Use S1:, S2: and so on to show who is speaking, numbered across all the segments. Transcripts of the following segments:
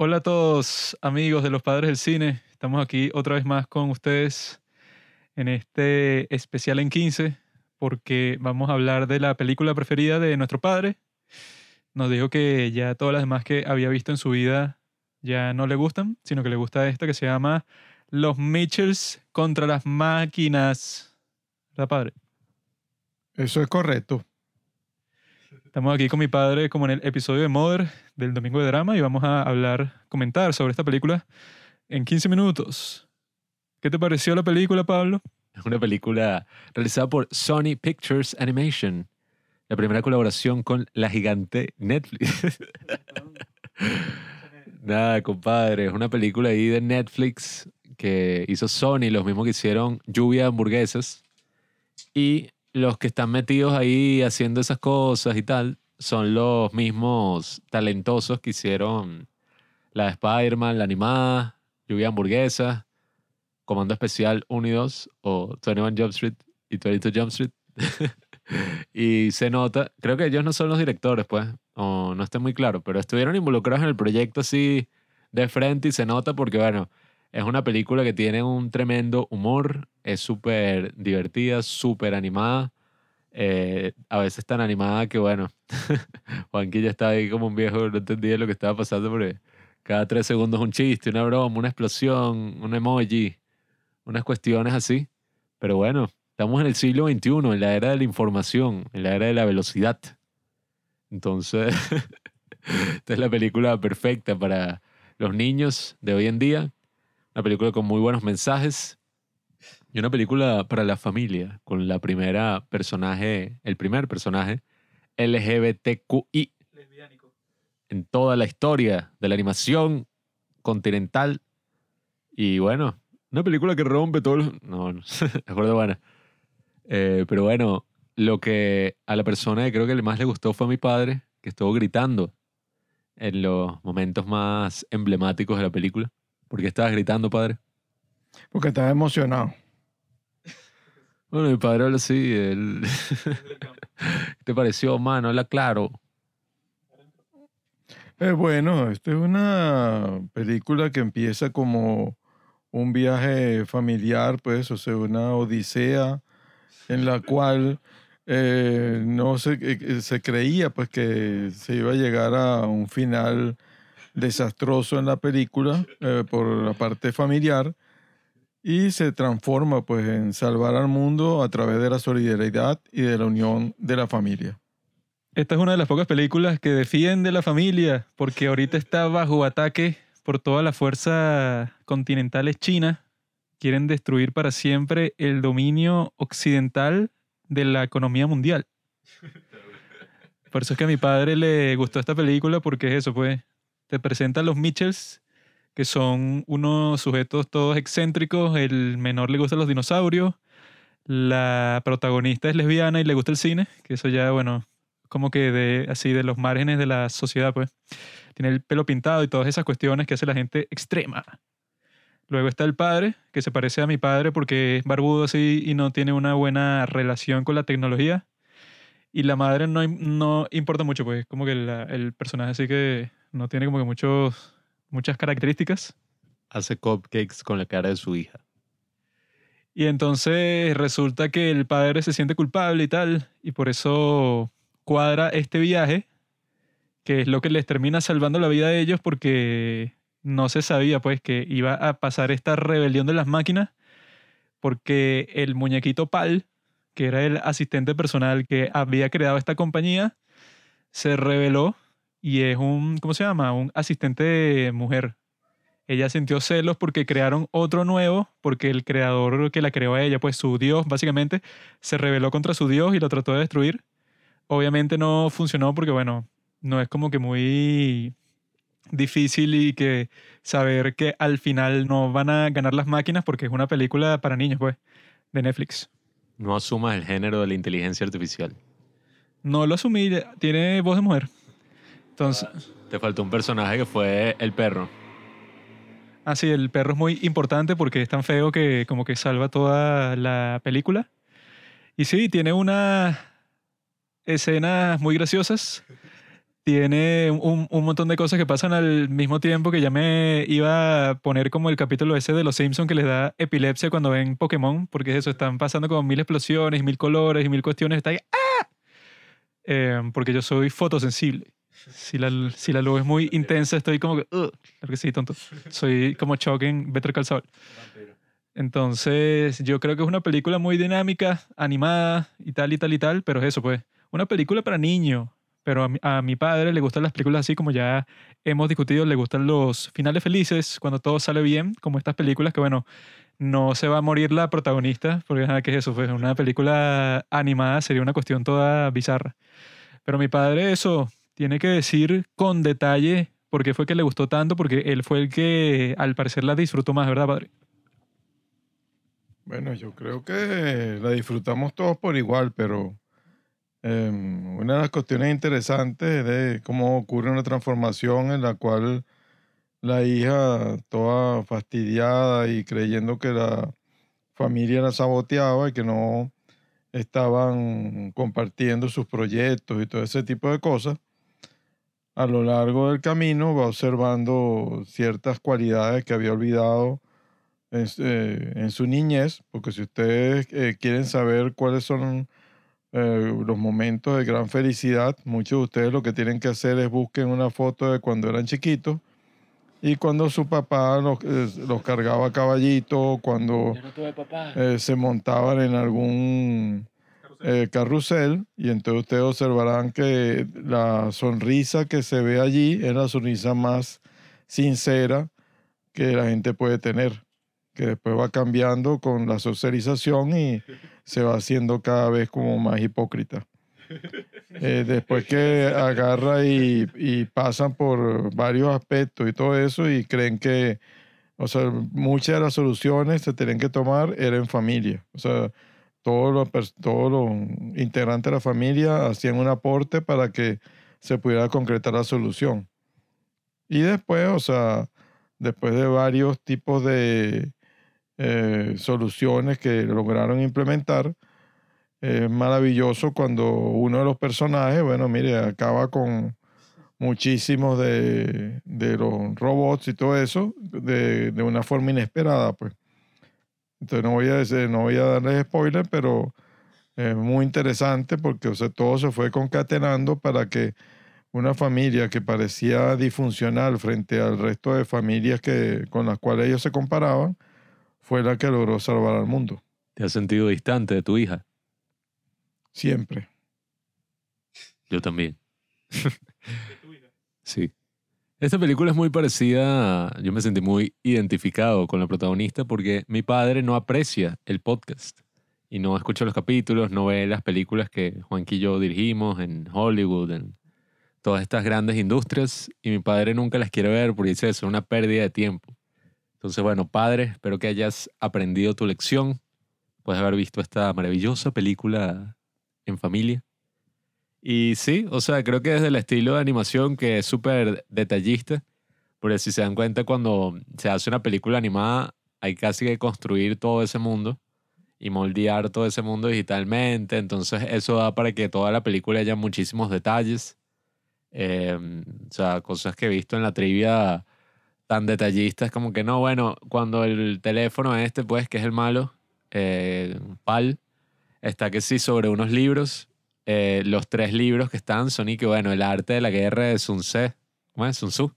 S1: Hola a todos, amigos de los padres del cine. Estamos aquí otra vez más con ustedes en este especial en 15, porque vamos a hablar de la película preferida de nuestro padre. Nos dijo que ya todas las demás que había visto en su vida ya no le gustan, sino que le gusta esta que se llama Los Mitchells contra las máquinas. ¿Verdad, padre?
S2: Eso es correcto.
S1: Estamos aquí con mi padre como en el episodio de Mother del Domingo de Drama y vamos a hablar, comentar sobre esta película en 15 minutos. ¿Qué te pareció la película, Pablo?
S3: Es una película realizada por Sony Pictures Animation. La primera colaboración con la gigante Netflix. Nada, compadre. Es una película ahí de Netflix que hizo Sony, los mismos que hicieron Lluvia de Hamburguesas. Y los que están metidos ahí haciendo esas cosas y tal son los mismos talentosos que hicieron la de Spider-Man, la animada, Lluvia de Hamburguesas, Comando Especial 1 y 2 o 21 Jump Street y 22 Jump Street. y se nota, creo que ellos no son los directores, pues, o no está muy claro, pero estuvieron involucrados en el proyecto así de frente y se nota porque, bueno, es una película que tiene un tremendo humor, es súper divertida, súper animada. eh, a veces tan animada que, bueno, Juanqui ya estaba ahí como un viejo, no entendía lo que estaba pasando porque cada tres segundos un chiste, una broma, una explosión, un emoji, unas cuestiones así. Pero bueno, estamos en el siglo XXI, en la era de la información, en la era de la velocidad. Entonces, esta es la película perfecta para los niños de hoy en día. Una película con muy buenos mensajes. Y una película para la familia, con la primera personaje, el primer personaje LGBTQI en toda la historia de la animación continental. Y bueno, una película que rompe todos los... No, no, de acuerdo, buena. Eh, pero bueno, lo que a la persona que creo que más le gustó fue a mi padre, que estuvo gritando en los momentos más emblemáticos de la película. ¿Por qué estabas gritando, padre?
S2: Porque estaba emocionado.
S3: Bueno, mi padre habla así. Él... ¿Qué te pareció, mano? Habla claro.
S2: Eh, bueno, esta es una película que empieza como un viaje familiar, pues, o sea, una odisea en la cual eh, no se, eh, se creía pues que se iba a llegar a un final desastroso en la película eh, por la parte familiar y se transforma pues en salvar al mundo a través de la solidaridad y de la unión de la familia.
S1: Esta es una de las pocas películas que defiende la familia, porque ahorita está bajo ataque por toda la fuerza continentales china. Quieren destruir para siempre el dominio occidental de la economía mundial. Por eso es que a mi padre le gustó esta película, porque es eso, pues. Te presentan los Mitchells, que son unos sujetos todos excéntricos. El menor le gustan los dinosaurios. La protagonista es lesbiana y le gusta el cine, que eso ya, bueno, como que de así de los márgenes de la sociedad, pues. Tiene el pelo pintado y todas esas cuestiones que hace la gente extrema. Luego está el padre, que se parece a mi padre porque es barbudo así y no tiene una buena relación con la tecnología. Y la madre no, no importa mucho, pues como que el personaje así que no tiene como que muchos, muchas características.
S3: Hace cupcakes con la cara de su hija.
S1: Y entonces resulta que el padre se siente culpable y tal, y por eso cuadra este viaje, que es lo que les termina salvando la vida a ellos porque no se sabía pues que iba a pasar esta rebelión de las máquinas, porque el muñequito Pal, que era el asistente personal que había creado esta compañía, se rebeló y es un, ¿cómo se llama? Un asistente mujer. Ella sintió celos porque crearon otro nuevo, porque el creador que la creó a ella, pues su dios, básicamente, se rebeló contra su dios y lo trató de destruir. Obviamente no funcionó porque, bueno, no es como que muy difícil y que saber que al final no van a ganar las máquinas porque es una película para niños, pues, de Netflix.
S3: No asumas el género de la inteligencia artificial.
S1: No lo asumí, tiene voz de mujer. Entonces,
S3: Te faltó un personaje que fue el perro.
S1: Ah, sí, el perro es muy importante porque es tan feo que como que salva toda la película. Y sí, tiene unas escenas muy graciosas. tiene un, un montón de cosas que pasan al mismo tiempo que ya me iba a poner como el capítulo ese de los Simpsons que les da epilepsia cuando ven Pokémon, porque es eso, están pasando como mil explosiones, mil colores y mil cuestiones. Está ahí, ¡ah! Eh, porque yo soy fotosensible. Si la, si la luz es muy intensa, estoy como que, claro que sí, tonto. Soy como Chuck en Better Call. Entonces, yo creo que es una película muy dinámica, animada y tal y tal y tal, pero es eso, pues, una película para niños. Pero a mi, a mi padre le gustan las películas así, como ya hemos discutido, le gustan los finales felices, cuando todo sale bien, como estas películas que, bueno, no se va a morir la protagonista, porque, ajá, ¿qué es eso? Pues una película animada sería una cuestión toda bizarra. Pero mi padre eso tiene que decir con detalle por qué fue que le gustó tanto, porque él fue el que al parecer la disfrutó más, ¿verdad, padre?
S2: Bueno, yo creo que la disfrutamos todos por igual, pero em, una de las cuestiones interesantes es de cómo ocurre una transformación en la cual la hija, toda fastidiada y creyendo que la familia la saboteaba y que no estaban compartiendo sus proyectos y todo ese tipo de cosas, a lo largo del camino va observando ciertas cualidades que había olvidado en, eh, en su niñez, porque si ustedes eh, quieren saber cuáles son eh, los momentos de gran felicidad, muchos de ustedes lo que tienen que hacer es busquen una foto de cuando eran chiquitos y cuando su papá los, los cargaba a caballito, cuando
S3: no tuve papá.
S2: se montaban en algún eh, carrusel y entonces ustedes observarán que la sonrisa que se ve allí es la sonrisa más sincera que la gente puede tener, que después va cambiando con la socialización y se va haciendo cada vez como más hipócrita. Eh, después que agarra y, y pasan por varios aspectos y todo eso y creen que, o sea, muchas de las soluciones se tienen que tomar era en familia. O sea, todos los, todos los integrantes de la familia hacían un aporte para que se pudiera concretar la solución. Y después, o sea, después de varios tipos de eh, soluciones que lograron implementar, es maravilloso cuando uno de los personajes, bueno, mire, acaba con muchísimos de, de los robots y todo eso de, de una forma inesperada, pues. Entonces no voy a decir, no voy a darles spoiler, pero es muy interesante porque o sea, todo se fue concatenando para que una familia que parecía disfuncional frente al resto de familias que, con las cuales ellos se comparaban, fue la que logró salvar al mundo.
S3: ¿Te has sentido distante de tu hija?
S2: Siempre.
S3: Yo también. sí. Esta película es muy parecida, yo me sentí muy identificado con la protagonista porque mi padre no aprecia el podcast y no escucha los capítulos, no ve las películas que Juanqui y yo dirigimos en Hollywood, en todas estas grandes industrias y mi padre nunca las quiere ver porque dice eso, es una pérdida de tiempo. Entonces, bueno, padre, espero que hayas aprendido tu lección, puedes haber visto esta maravillosa película en familia. Y sí, o sea, creo que desde el estilo de animación que es súper detallista, porque si se dan cuenta cuando se hace una película animada hay casi que construir todo ese mundo y moldear todo ese mundo digitalmente, entonces eso da para que toda la película haya muchísimos detalles, Eh, o sea, cosas que he visto en la trivia tan detallistas como que no, bueno, cuando el teléfono este, pues, que es el malo, eh, PAL, está que sí sobre unos libros eh, los tres libros que están son y que, bueno, El arte de la guerra de Sun ¿cómo es? Sun Tzu.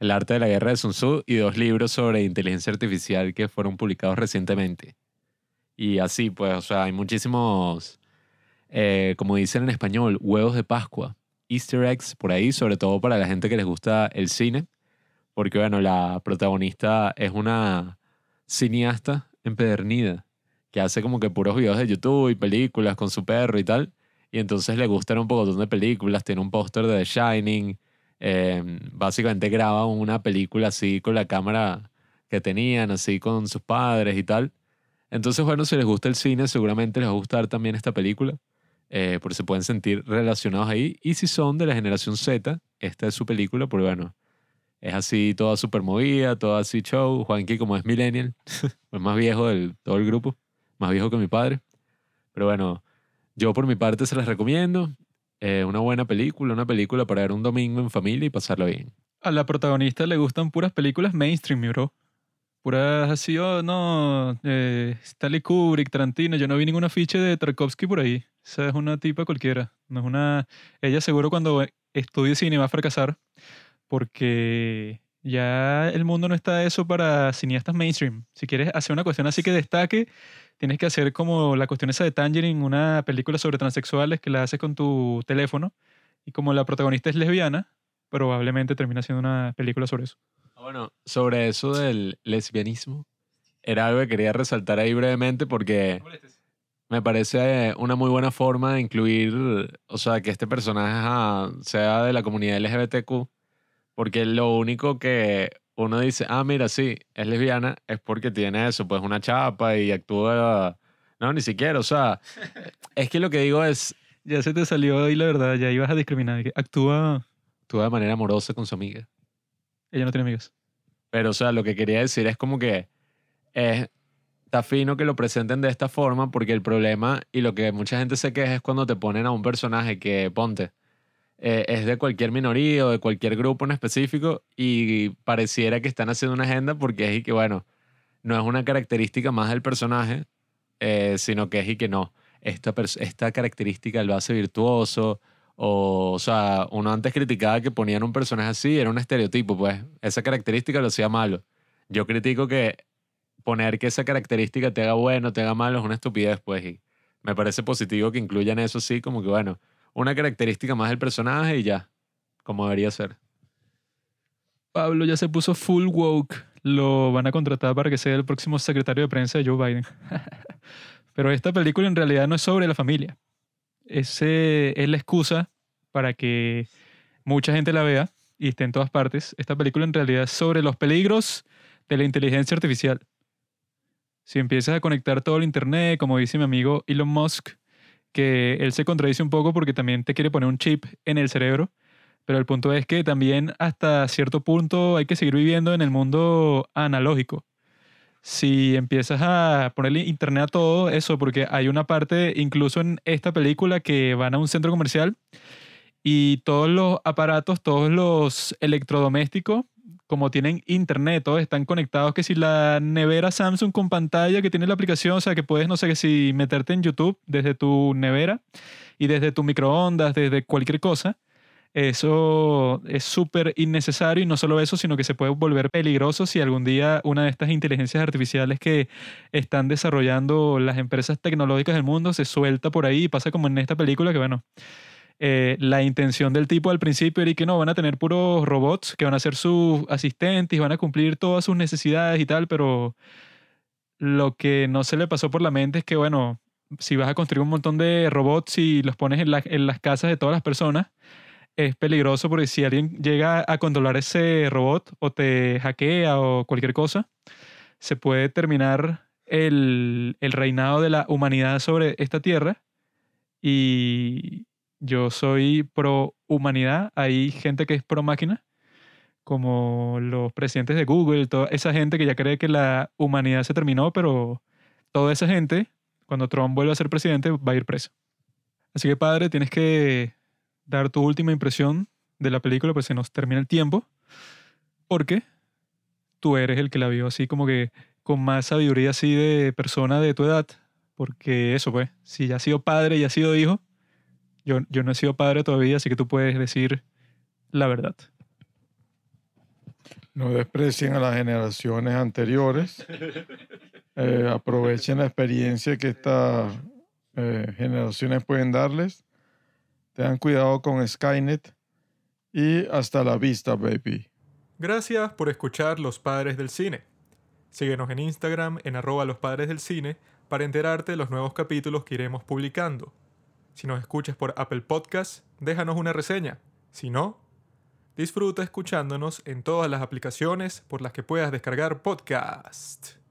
S3: El arte de la guerra de Sun Tzu y dos libros sobre inteligencia artificial que fueron publicados recientemente. Y así, pues, o sea, hay muchísimos, eh, como dicen en español, huevos de Pascua, easter eggs por ahí, sobre todo para la gente que les gusta el cine, porque, bueno, la protagonista es una cineasta empedernida que hace como que puros videos de YouTube y películas con su perro y tal. Y entonces le gustan un poco de películas, tiene un póster de The Shining. eh, básicamente graba una película así con la cámara que tenían, así con sus padres y tal. Entonces, bueno, si les gusta el cine, seguramente les va a gustar también esta película, eh, porque se pueden sentir relacionados ahí. Y si son de la generación Z, esta es su película, porque bueno, es así toda super movida, toda así show. Juanqui, como es millennial, es más viejo del todo el grupo, más viejo que mi padre. Pero bueno, yo por mi parte se las recomiendo. eh, una buena película, una película para ver un domingo en familia y pasarlo bien.
S1: A la protagonista le gustan puras películas mainstream, mi bro. Puras así, oh, no, eh, Stanley Kubrick, Tarantino. Yo no vi ningún afiche de Tarkovsky por ahí. Esa es una tipa cualquiera. No es una... Ella seguro cuando estudie cine va a fracasar porque ya el mundo no está eso para cineastas mainstream. Si quieres hacer una cuestión así que destaque, tienes que hacer como la cuestión esa de Tangerine, una película sobre transexuales que la haces con tu teléfono. Y como la protagonista es lesbiana, probablemente termina siendo una película sobre eso.
S3: Ah, Bueno, sobre eso del lesbianismo, era algo que quería resaltar ahí brevemente porque me parece una muy buena forma de incluir, o sea, que este personaje sea de la comunidad LGBTQ, porque lo único que uno dice, ah, mira, sí, es lesbiana, es porque tiene eso, pues una chapa y actúa... No, ni siquiera, o sea, es que lo que digo es,
S1: Ya se te salió ahí la verdad, ya ibas a discriminar. que Actúa...
S3: actúa de manera amorosa con su amiga.
S1: Ella no tiene amigas.
S3: Pero, o sea, lo que quería decir es como que es, está fino que lo presenten de esta forma porque el problema y lo que mucha gente se queja es cuando te ponen a un personaje que, ponte, eh, es de cualquier minoría o de cualquier grupo en específico y pareciera que están haciendo una agenda porque es y que, bueno, no es una característica más del personaje, eh, sino que es y que no, esta, esta característica lo hace virtuoso. O, o sea, uno antes criticaba que ponían un personaje así, era un estereotipo, pues. Esa característica lo hacía malo. Yo critico que poner que esa característica te haga bueno, te haga malo, es una estupidez, pues. Y me parece positivo que incluyan eso así, como que, bueno, una característica más del personaje y ya, como debería ser.
S1: Pablo ya se puso full woke. Lo van a contratar para que sea el próximo secretario de prensa de Joe Biden. Pero esta película en realidad no es sobre la familia. Ese es la excusa para que mucha gente la vea y esté en todas partes. Esta película en realidad es sobre los peligros de la inteligencia artificial. Si empiezas a conectar todo el internet, como dice mi amigo Elon Musk, que él se contradice un poco porque también te quiere poner un chip en el cerebro, pero el punto es que también hasta cierto punto hay que seguir viviendo en el mundo analógico. Si empiezas a ponerle internet a todo eso, porque hay una parte incluso en esta película que van a un centro comercial y todos los aparatos, todos los electrodomésticos, como tienen internet, todos están conectados, que si la nevera Samsung con pantalla que tiene la aplicación, o sea que puedes, no sé, que si meterte en YouTube desde tu nevera y desde tu microondas, desde cualquier cosa, eso es súper innecesario y no solo eso, sino que se puede volver peligroso si algún día una de estas inteligencias artificiales que están desarrollando las empresas tecnológicas del mundo se suelta por ahí y pasa como en esta película que bueno, eh, la intención del tipo al principio era que no, van a tener puros robots que van a ser sus asistentes y van a cumplir todas sus necesidades y tal, pero lo que no se le pasó por la mente es que bueno, si vas a construir un montón de robots y los pones en, la- en las casas de todas las personas, es peligroso porque si alguien llega a controlar ese robot o te hackea o cualquier cosa, se puede terminar el, el reinado de la humanidad sobre esta tierra. Y yo soy pro humanidad. Hay gente que es pro máquina, como los presidentes de Google, toda esa gente que ya cree que la humanidad se terminó, pero toda esa gente, cuando Trump vuelva a ser presidente, va a ir preso. Así que, padre, tienes que dar tu última impresión de la película, pues se nos termina el tiempo, porque tú eres el que la vio así como que con más sabiduría así de persona de tu edad, porque eso pues, si ya has sido padre y has sido hijo, yo, yo no he sido padre todavía, así que tú puedes decir la verdad.
S2: No desprecien a las generaciones anteriores. Eh, aprovechen la experiencia que estas eh, generaciones pueden darles. Tengan cuidado con Skynet. Y hasta la vista, baby.
S4: Gracias por escuchar Los Padres del Cine. Síguenos en Instagram en arroba los padres del cine para enterarte de los nuevos capítulos que iremos publicando. Si nos escuchas por Apple Podcast, déjanos una reseña. Si no, disfruta escuchándonos en todas las aplicaciones por las que puedas descargar podcast.